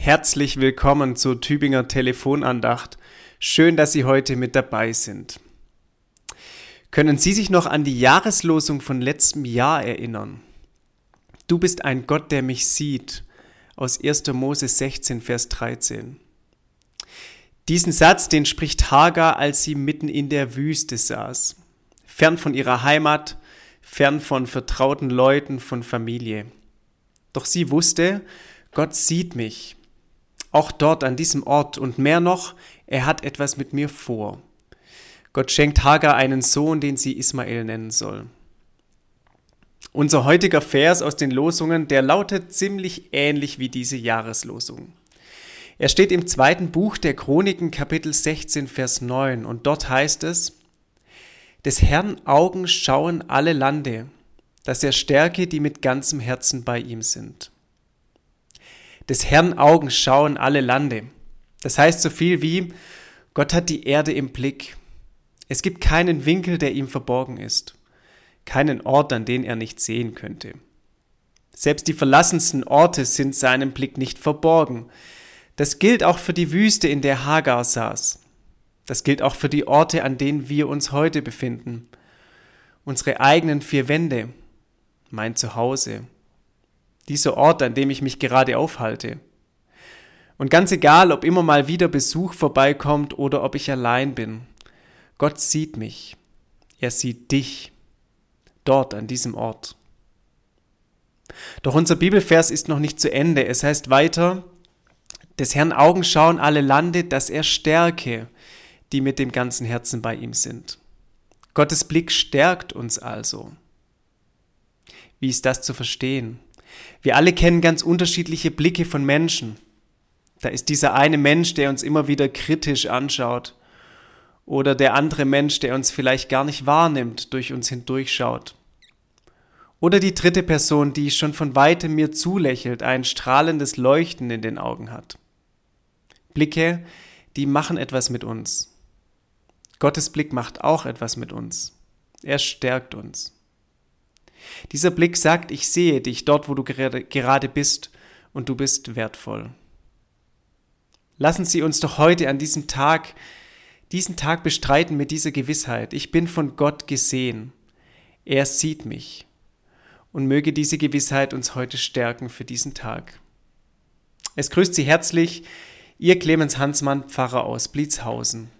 Herzlich willkommen zur Tübinger Telefonandacht. Schön, dass Sie heute mit dabei sind. Können Sie sich noch an die Jahreslosung von letztem Jahr erinnern? Du bist ein Gott, der mich sieht. Aus 1. Mose 16, Vers 13. Diesen Satz, den spricht Hagar, als sie mitten in der Wüste saß. Fern von ihrer Heimat, fern von vertrauten Leuten, von Familie. Doch sie wusste, Gott sieht mich, auch dort an diesem Ort und mehr noch, er hat etwas mit mir vor. Gott schenkt Hagar einen Sohn, den sie Ismael nennen soll. Unser heutiger Vers aus den Losungen, der lautet ziemlich ähnlich wie diese Jahreslosung. Er steht im zweiten Buch der Chroniken Kapitel 16 Vers 9 und dort heißt es, Des Herrn Augen schauen alle Lande, dass er stärke, die mit ganzem Herzen bei ihm sind. Des Herrn Augen schauen alle Lande. Das heißt so viel wie, Gott hat die Erde im Blick. Es gibt keinen Winkel, der ihm verborgen ist, keinen Ort, an den er nicht sehen könnte. Selbst die verlassensten Orte sind seinem Blick nicht verborgen. Das gilt auch für die Wüste, in der Hagar saß. Das gilt auch für die Orte, an denen wir uns heute befinden. Unsere eigenen vier Wände, mein Zuhause, dieser Ort, an dem ich mich gerade aufhalte. Und ganz egal, ob immer mal wieder Besuch vorbeikommt oder ob ich allein bin, Gott sieht mich. Er sieht dich dort an diesem Ort. Doch unser Bibelvers ist noch nicht zu Ende. Es heißt weiter, des Herrn Augen schauen alle Lande, dass er stärke, die mit dem ganzen Herzen bei ihm sind. Gottes Blick stärkt uns also. Wie ist das zu verstehen? Wir alle kennen ganz unterschiedliche Blicke von Menschen. Da ist dieser eine Mensch, der uns immer wieder kritisch anschaut. Oder der andere Mensch, der uns vielleicht gar nicht wahrnimmt, durch uns hindurchschaut. Oder die dritte Person, die schon von weitem mir zulächelt, ein strahlendes Leuchten in den Augen hat. Blicke, die machen etwas mit uns. Gottes Blick macht auch etwas mit uns. Er stärkt uns. Dieser Blick sagt, ich sehe dich dort, wo du gerade bist und du bist wertvoll. Lassen Sie uns doch heute an diesem Tag, diesen Tag bestreiten mit dieser Gewissheit. Ich bin von Gott gesehen. Er sieht mich. Und möge diese Gewissheit uns heute stärken für diesen Tag. Es grüßt Sie herzlich, Ihr Clemens Hansmann, Pfarrer aus Blitzhausen.